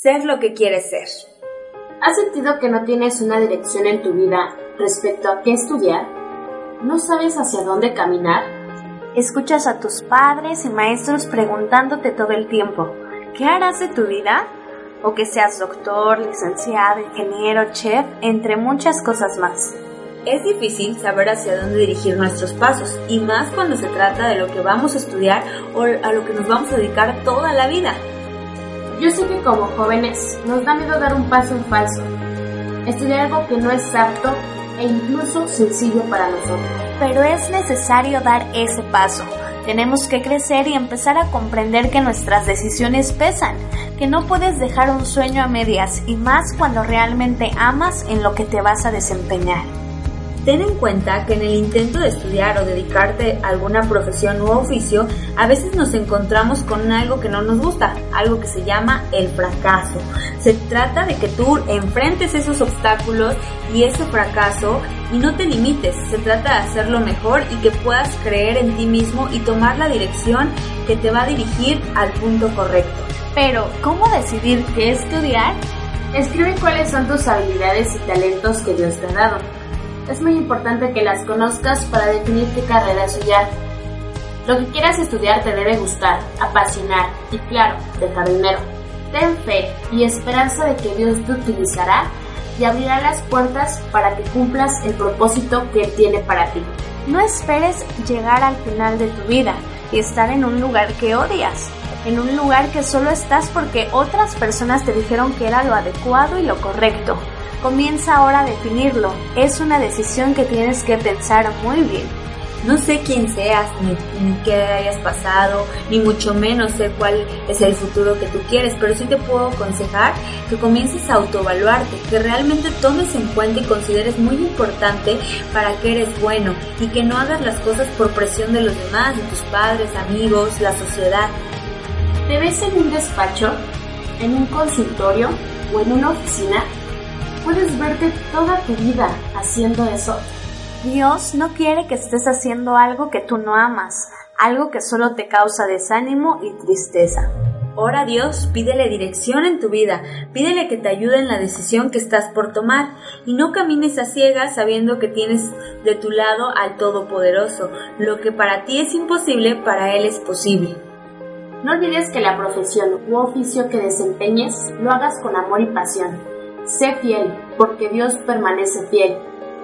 Ser lo que quieres ser. ¿Has sentido que no tienes una dirección en tu vida respecto a qué estudiar? ¿No sabes hacia dónde caminar? Escuchas a tus padres y maestros preguntándote todo el tiempo, ¿qué harás de tu vida? O que seas doctor, licenciado, ingeniero, chef, entre muchas cosas más. Es difícil saber hacia dónde dirigir nuestros pasos, y más cuando se trata de lo que vamos a estudiar o a lo que nos vamos a dedicar toda la vida. Yo sé que como jóvenes nos da miedo dar un paso en falso, estudiar algo que no es apto e incluso sencillo para nosotros. Pero es necesario dar ese paso. Tenemos que crecer y empezar a comprender que nuestras decisiones pesan, que no puedes dejar un sueño a medias y más cuando realmente amas en lo que te vas a desempeñar. Ten en cuenta que en el intento de estudiar o dedicarte a alguna profesión u oficio, a veces nos encontramos con algo que no nos gusta, algo que se llama el fracaso. Se trata de que tú enfrentes esos obstáculos y ese fracaso y no te limites, se trata de hacerlo mejor y que puedas creer en ti mismo y tomar la dirección que te va a dirigir al punto correcto. Pero, ¿cómo decidir qué estudiar? Escribe cuáles son tus habilidades y talentos que Dios te ha dado es muy importante que las conozcas para definir qué carrera estudiar. Lo que quieras estudiar te debe gustar, apasionar y claro, dejar dinero. Ten fe y esperanza de que Dios te utilizará y abrirá las puertas para que cumplas el propósito que tiene para ti. No esperes llegar al final de tu vida y estar en un lugar que odias, en un lugar que solo estás porque otras personas te dijeron que era lo adecuado y lo correcto. Comienza ahora a definirlo. Es una decisión que tienes que pensar muy bien. No sé quién seas, ni, qué hayas pasado, ni mucho menos sé cuál es el futuro que tú quieres, pero sí te puedo aconsejar que comiences a autoevaluarte, que realmente tomes en cuenta y consideres muy importante para qué eres bueno y que no hagas las cosas por presión de los demás, de tus padres, amigos, la sociedad. ¿Te ves en un despacho, en un consultorio o en una oficina? puedes verte toda tu vida haciendo eso. Dios no quiere que estés haciendo algo que tú no amas, algo que solo te causa desánimo y tristeza. Ora Dios, pídele dirección en tu vida, pídele que te ayude en la decisión que estás por tomar y no camines a ciegas sabiendo que tienes de tu lado al Todopoderoso. Lo que para ti es imposible, para Él es posible. No olvides que la profesión u oficio que desempeñes lo hagas con amor y pasión Sé fiel, porque Dios permanece fiel,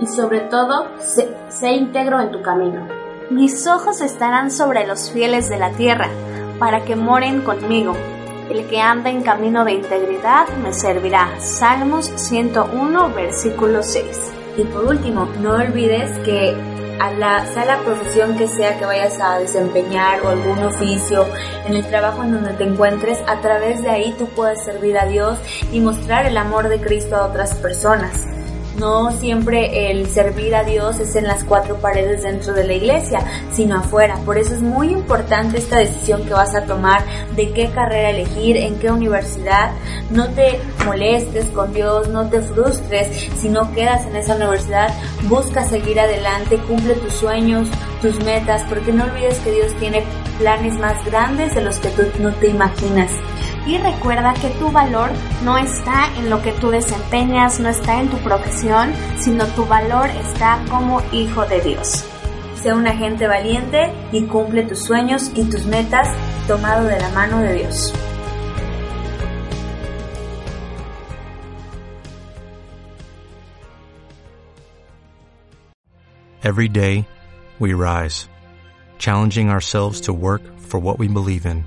y sobre todo, sé, íntegro en tu camino. Mis ojos estarán sobre los fieles de la tierra, para que moren conmigo. El que anda en camino de integridad me servirá. Salmos 101, versículo 6. Y por último, no olvides que a la, sea la profesión que sea que vayas a desempeñar o algún oficio, en el trabajo en donde te encuentres, a través de ahí tú puedes servir a Dios y mostrar el amor de Cristo a otras personas. No siempre el servir a Dios es en las cuatro paredes dentro de la iglesia, sino afuera. Por eso es muy importante esta decisión que vas a tomar de qué carrera elegir, en qué universidad. No te molestes con Dios, no te frustres si no quedas en esa universidad. Busca seguir adelante, cumple tus sueños, tus metas, porque no olvides que Dios tiene planes más grandes de los que tú no te imaginas. Y recuerda que tu valor no está en lo que tú desempeñas, no está en tu profesión, sino tu valor está como hijo de Dios. Sea un agente valiente y cumple tus sueños y tus metas tomado de la mano de Dios. Every day, we rise, challenging ourselves to work for what we believe in.